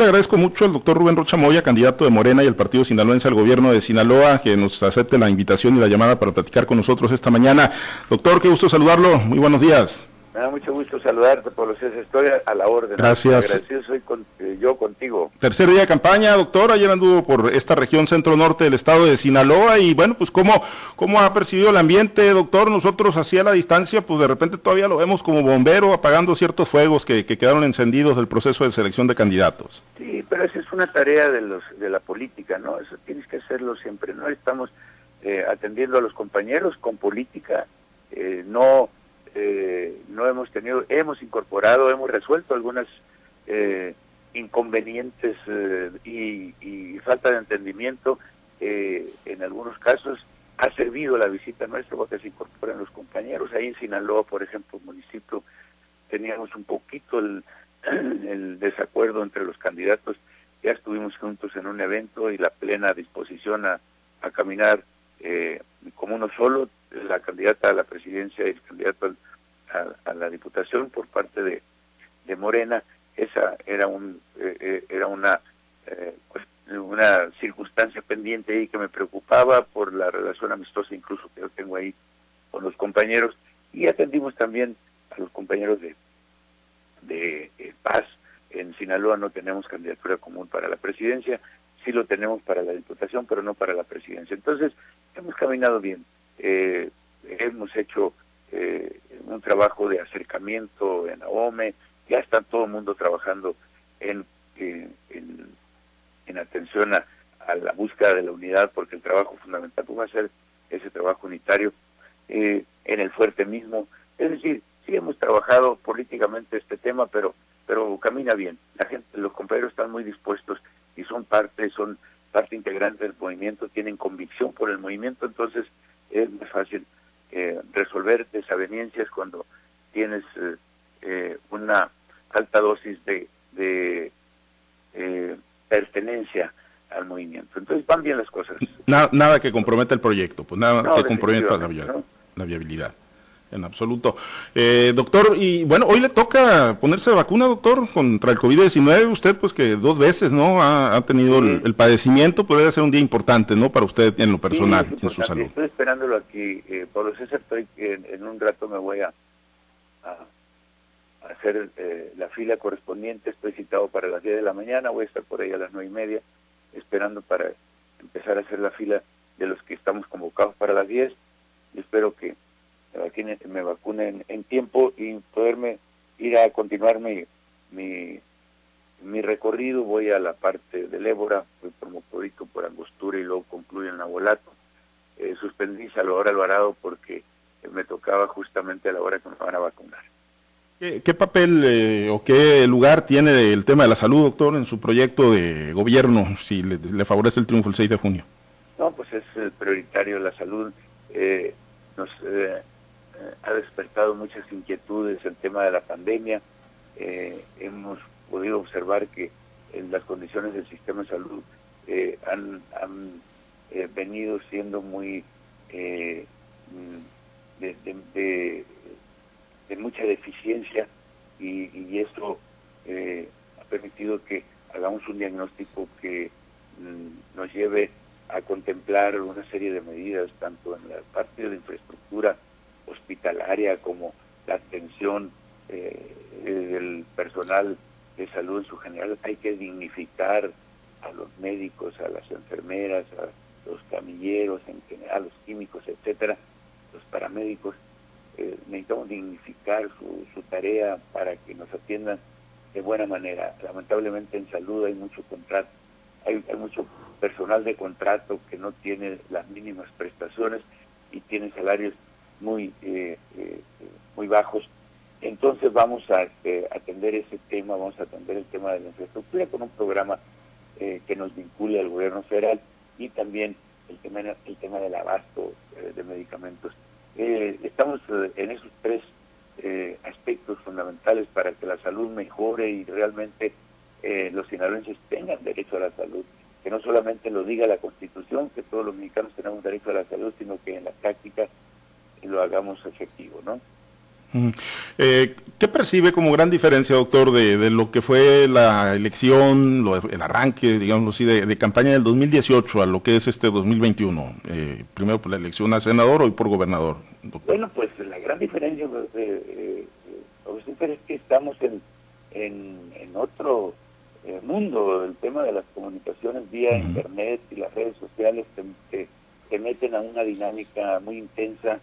le agradezco mucho al doctor Rubén Rocha Moya, candidato de Morena y el Partido Sinaloense al gobierno de Sinaloa, que nos acepte la invitación y la llamada para platicar con nosotros esta mañana. Doctor, qué gusto saludarlo. Muy buenos días. Me da mucho gusto saludarte, por los Estoy a la orden. Gracias. Agradecido soy eh, yo contigo. Tercer día de campaña, doctor. Ayer anduvo por esta región centro-norte del estado de Sinaloa y bueno, pues ¿cómo, cómo ha percibido el ambiente, doctor. Nosotros así a la distancia, pues de repente todavía lo vemos como bombero apagando ciertos fuegos que, quedaron encendidos del proceso de selección de candidatos. Sí, pero esa es una tarea de, los, de la política, ¿no? Eso tienes que hacerlo siempre, ¿no? Estamos eh, atendiendo a los compañeros con política, eh, no eh, no hemos tenido, hemos incorporado, hemos resuelto algunas eh, inconvenientes eh, y, falta de entendimiento. en algunos casos ha servido la visita nuestra porque se incorporan los compañeros. Ahí en Sinaloa, por ejemplo, municipio, teníamos un poquito el, desacuerdo entre los candidatos. Ya estuvimos juntos en un evento y la plena disposición a, a caminar como uno solo la candidata a la presidencia y el candidato a, la diputación por parte de, de Morena. Esa era un eh, eh, era una eh, una circunstancia pendiente ahí que me preocupaba por la relación amistosa incluso que yo tengo ahí con los compañeros y atendimos también a los compañeros de de Paz en Sinaloa no tenemos candidatura común para la presidencia, sí lo tenemos para la diputación, pero no para la presidencia. Entonces, hemos caminado bien. Eh, hemos hecho eh, un trabajo de acercamiento en AOME, ya está todo el mundo trabajando en, en, en, atención a, la búsqueda de la unidad, porque el trabajo fundamental va a ser ese trabajo unitario eh, en el fuerte mismo. Es decir, sí hemos trabajado políticamente este tema, pero pero camina bien. La gente, los compañeros están muy dispuestos y son parte, son parte integrante del movimiento, tienen convicción por el movimiento, entonces es muy fácil eh, resolver desavenencias cuando tienes eh, eh, una alta dosis de, de pertenencia al movimiento. Entonces van bien las cosas. Nada, que comprometa el proyecto, pues nada que comprometa la, la viabilidad en absoluto. Eh, doctor, y bueno, hoy le toca ponerse vacuna, doctor, contra el COVID-19. Usted, pues que dos veces, ¿no? Ha, tenido el, padecimiento, puede ser un día importante, ¿no? Para usted en lo personal, en su salud. Estoy esperándolo aquí, eh, Pablo César, estoy, en, en, un rato me voy a, a, hacer eh, la fila correspondiente. Estoy citado para las 10 de la mañana, voy a estar por ahí a las nueve y media, esperando para empezar a hacer la fila de los que estamos convocados para las 10. Y espero que me, me vacunen en tiempo y poderme ir a continuar mi, mi, recorrido. Voy a la parte del Ébora, voy por Mocodito, por Angostura y luego concluyo en Abolato. Eh, suspendí Salvador Alvarado porque me tocaba justamente a la hora que me van a vacunar. ¿Qué, papel eh, o qué lugar tiene el tema de la salud, doctor, en su proyecto de gobierno, si le, favorece el triunfo el 6 de junio? No, pues es eh, prioritario la salud. Eh, nos eh, ha despertado muchas inquietudes el tema de la pandemia. Eh, hemos podido observar que en las condiciones del sistema de salud eh, han, venido siendo muy mm, de, mucha deficiencia y, y esto ha permitido que hagamos un diagnóstico que mm, nos lleve a contemplar una serie de medidas tanto en la parte de infraestructura hospitalaria como la atención eh, del personal de salud en su general. Hay que dignificar a los médicos, a las enfermeras, a los camilleros, en general, los químicos, etcétera, los paramédicos. Eh, necesitamos dignificar su, su tarea para que nos atiendan de buena manera. Lamentablemente en salud hay mucho contrato, hay mucho personal de contrato que no tiene las mínimas prestaciones y tiene salarios muy, eh, eh, muy bajos. Entonces vamos a este, atender ese tema, vamos a atender el tema de la infraestructura con un programa eh, que nos vincule al gobierno federal y también el tema, el tema del abasto de medicamentos. estamos en esos tres aspectos fundamentales para que la salud mejore y realmente los sinaloenses tengan derecho a la salud, que no solamente lo diga la Constitución, que todos los mexicanos tenemos derecho a la salud, sino que en la práctica y lo hagamos efectivo, ¿no? Eh, ¿Qué percibe como gran diferencia, doctor, de, lo que fue la elección, el arranque, digamos así, de, campaña del 2018 a lo que es este 2021? Eh, primero por la elección a senador, hoy por gobernador. Bueno, pues la gran diferencia pues, eh, es que estamos en, en, otro mundo. El tema de las comunicaciones vía Internet y las redes sociales que, que meten a una dinámica muy intensa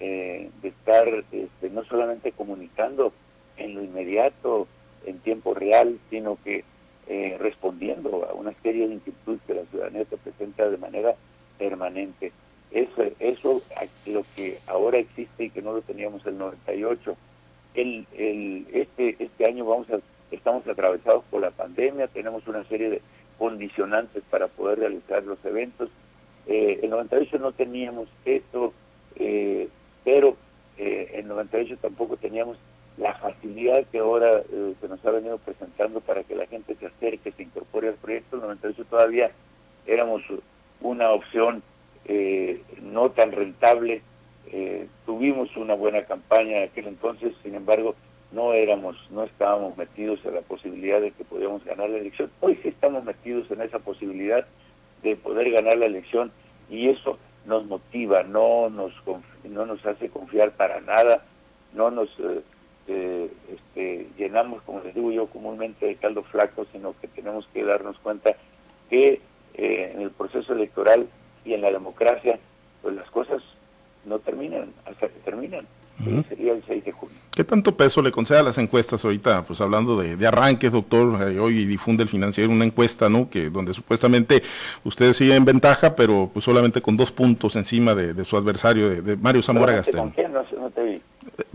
eh, de estar este, no solamente comunicando en lo inmediato, en tiempo real, sino que eh, respondiendo a una serie de inquietudes que la ciudadanía se presenta de manera permanente. Eso, eso lo que ahora existe y que no lo teníamos el 98. El, el, este, este año vamos a, estamos atravesados por la pandemia, tenemos una serie de condicionantes para poder realizar los eventos. Eh, el 98 no teníamos esto, eh, pero eh, en 98 tampoco teníamos la facilidad que ahora eh, se nos ha venido presentando para que la gente se acerque, se incorpore al proyecto. En 98 todavía éramos una opción eh, no tan rentable. Eh, tuvimos una buena campaña en aquel entonces, sin embargo, no éramos, no estábamos metidos en la posibilidad de que podíamos ganar la elección. Hoy sí estamos metidos en esa posibilidad de poder ganar la elección y eso nos motiva, no nos, no nos hace confiar para nada, no nos eh, eh, este, llenamos, como les digo yo comúnmente, de caldo flaco, sino que tenemos que darnos cuenta que eh, en el proceso electoral y en la democracia, pues las cosas no terminan hasta que terminan. Sería el 6 de junio. ¿Qué tanto peso le concede a las encuestas ahorita? Pues hablando de, arranques, doctor, eh, hoy difunde el financiero una encuesta, ¿no? Que donde supuestamente ustedes siguen en ventaja, pero pues solamente con dos puntos encima de, su adversario, de, Mario Zamora Gastel.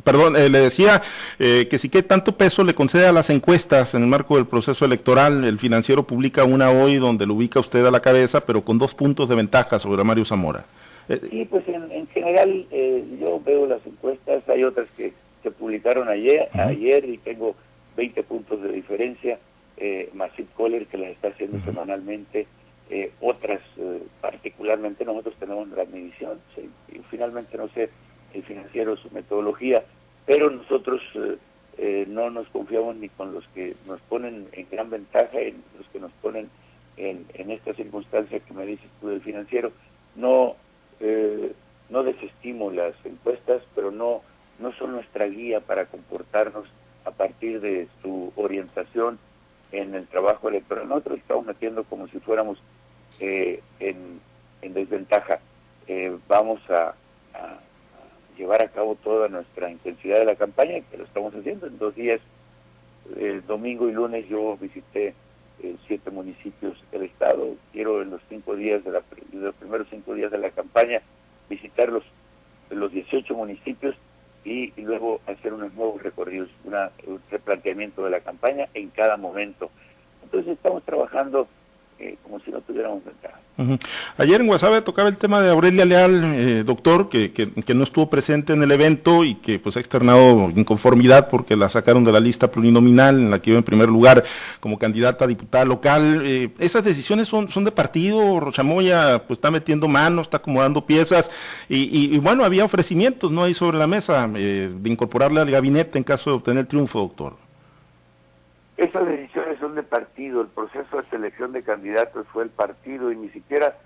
Perdón, eh, le decía eh, que sí que tanto peso le concede a las encuestas en el marco del proceso electoral. El financiero publica una hoy donde lo ubica usted a la cabeza, pero con dos puntos de ventaja sobre Mario Zamora. Sí, pues en, general eh, yo veo las encuestas, hay otras que se publicaron ayer, ayer y tengo 20 puntos de diferencia, eh, Kohler que las está haciendo semanalmente, eh, otras eh, particularmente nosotros tenemos la medición, y finalmente no sé el financiero su metodología, pero nosotros no nos confiamos ni con los que nos ponen en gran ventaja, en los que nos ponen en, en esta circunstancia que me dices tú del financiero, no eh, no desestimo las encuestas, pero no, no son nuestra guía para comportarnos a partir de su orientación en el trabajo electoral. Nosotros estamos metiendo como si fuéramos eh, en, desventaja. Eh, vamos a, llevar a cabo toda nuestra intensidad de la campaña, que lo estamos haciendo en dos días. El domingo y lunes yo visité siete municipios del estado. Quiero en los cinco días de, la, los primeros cinco días de la campaña visitar los, los 18 municipios y, luego hacer unos nuevos recorridos, una, un replanteamiento de la campaña en cada momento. Entonces estamos trabajando eh, como si no tuviéramos ventaja. Ayer en Guasave tocaba el tema de Aurelia Leal, eh, doctor, que, que, no estuvo presente en el evento y que pues ha externado inconformidad porque la sacaron de la lista plurinominal en la que iba en primer lugar como candidata a diputada local. Eh, ¿Esas decisiones son, son de partido? Rochamoya pues está metiendo manos, está acomodando piezas y, y, bueno, había ofrecimientos no ahí sobre la mesa de incorporarle al gabinete en caso de obtener el triunfo, doctor. Esas decisiones son de partido, el proceso de selección de candidatos fue el partido y ni siquiera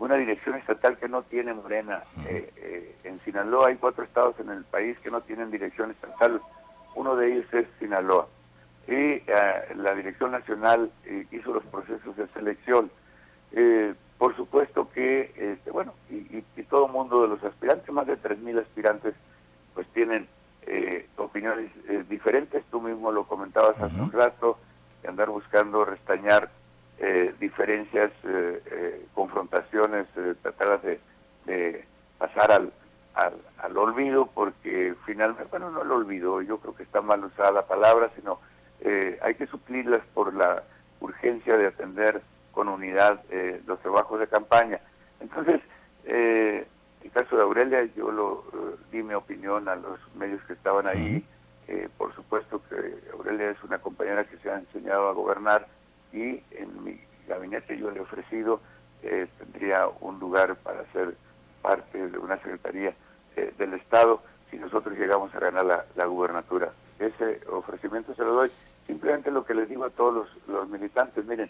una dirección estatal que no tiene Morena. Eh, eh, en Sinaloa hay cuatro estados en el país que no tienen dirección estatal, uno de ellos es Sinaloa. Y eh, la dirección nacional hizo los procesos de selección. por supuesto que, este, bueno, y, y, todo el mundo de los aspirantes, más de 3.000 aspirantes, pues tienen eh, opiniones eh, diferentes, tú mismo lo comentabas hace un rato, de andar buscando restañar eh, diferencias, confrontaciones, tratar de, de, pasar al, al, olvido, porque finalmente, bueno, no el olvido, yo creo que está mal usada la palabra, sino hay que suplirlas por la urgencia de atender con unidad los trabajos de campaña. Entonces, eh, el caso de Aurelia, yo lo eh, di mi opinión a los medios que estaban ahí. Eh, por supuesto que Aurelia es una compañera que se ha enseñado a gobernar y en mi gabinete yo le he ofrecido, eh, tendría un lugar para ser parte de una secretaría del Estado. si nosotros llegamos a ganar la, la gubernatura. Ese ofrecimiento se lo doy. Simplemente lo que les digo a todos los, militantes, miren,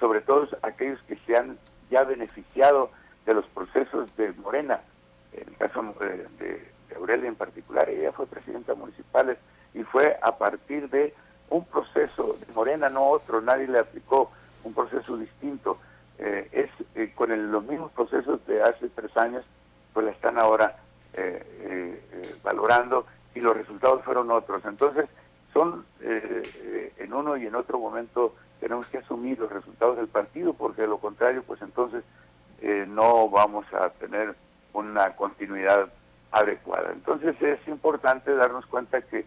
sobre todo aquellos que se han ya beneficiado de los procesos de Morena, en el caso de, de Aurelia en particular, ella fue presidenta municipal y fue a partir de un proceso de Morena, no otro, nadie le aplicó un proceso distinto. Eh, es eh, con los mismos procesos de hace tres años, pues la están ahora eh, valorando y los resultados fueron otros. Entonces, son en uno y en otro momento tenemos que asumir los resultados del partido, porque de lo contrario, pues entonces no vamos a tener una continuidad adecuada. Entonces es importante darnos cuenta que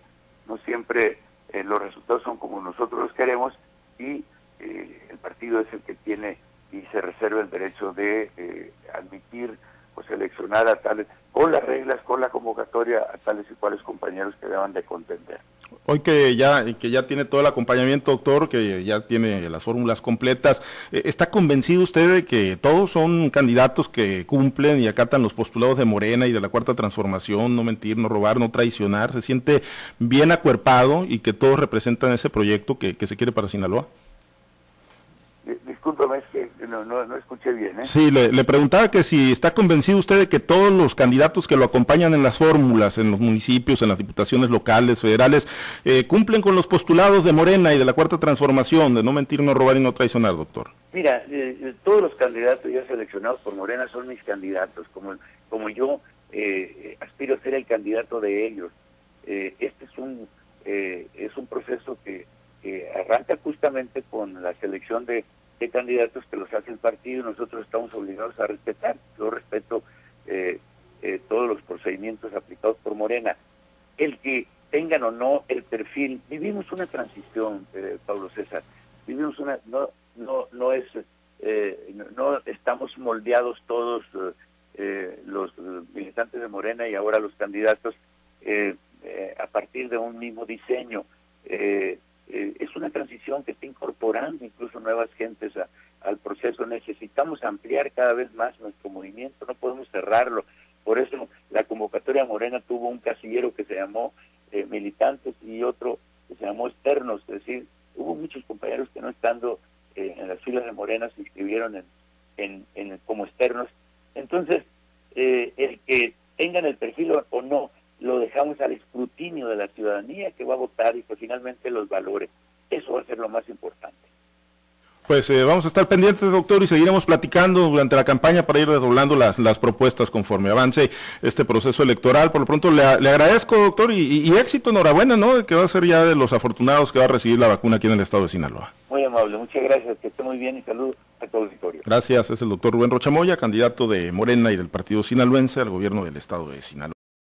no siempre eh, los resultados son como nosotros los queremos y eh, el partido es el que tiene y se reserva el derecho de eh, admitir o seleccionar a tales, con las reglas, con la convocatoria, a tales y cuales compañeros que deban de contender. Hoy que ya, que ya tiene todo el acompañamiento, doctor, que ya tiene las fórmulas completas, ¿está convencido usted de que todos son candidatos que cumplen y acatan los postulados de Morena y de la Cuarta Transformación, no mentir, no robar, no traicionar? ¿Se siente bien acuerpado y que todos representan ese proyecto que, que se quiere para Sinaloa? No, no, escuché bien. ¿eh? Sí, le, preguntaba que si está convencido usted de que todos los candidatos que lo acompañan en las fórmulas, en los municipios, en las diputaciones locales, federales, eh, cumplen con los postulados de Morena y de la Cuarta Transformación, de no mentir, no robar y no traicionar, doctor. Mira, eh, todos los candidatos ya seleccionados por Morena son mis candidatos, como, como yo aspiro a ser el candidato de ellos. este es un, es un proceso que que arranca justamente con la selección de, candidatos que los hace el partido y nosotros estamos obligados a respetar. Yo respeto eh, eh, todos los procedimientos aplicados por Morena. El que tengan o no el perfil, vivimos una transición, eh, Pablo César, vivimos una, no, no, no es, no, estamos moldeados todos los militantes de Morena y ahora los candidatos a partir de un mismo diseño. Eh, es una transición que está incorporando incluso nuevas gentes al proceso. Necesitamos ampliar cada vez más nuestro movimiento, no podemos cerrarlo. Por eso la convocatoria morena tuvo un casillero que se llamó eh, militantes y otro que se llamó externos, es decir, hubo muchos compañeros que no estando eh, en las filas de Morena se inscribieron en, en, como externos. Entonces, el que tengan el perfil o no, lo dejamos al escrutinio de la ciudadanía que va a votar y finalmente los valores. Eso va a ser lo más importante. Pues eh, vamos a estar pendientes, doctor, y seguiremos platicando durante la campaña para ir redoblando las, las propuestas conforme avance este proceso electoral. Por lo pronto le, agradezco, doctor, y, éxito, enhorabuena, ¿no? Que va a ser ya de los afortunados que va a recibir la vacuna aquí en el estado de Sinaloa. Muy amable, muchas gracias, que esté muy bien y salud a todo el auditorio. Gracias, es el doctor Rubén Rochamoya, candidato de Morena y del partido sinaloense al gobierno del estado de Sinaloa.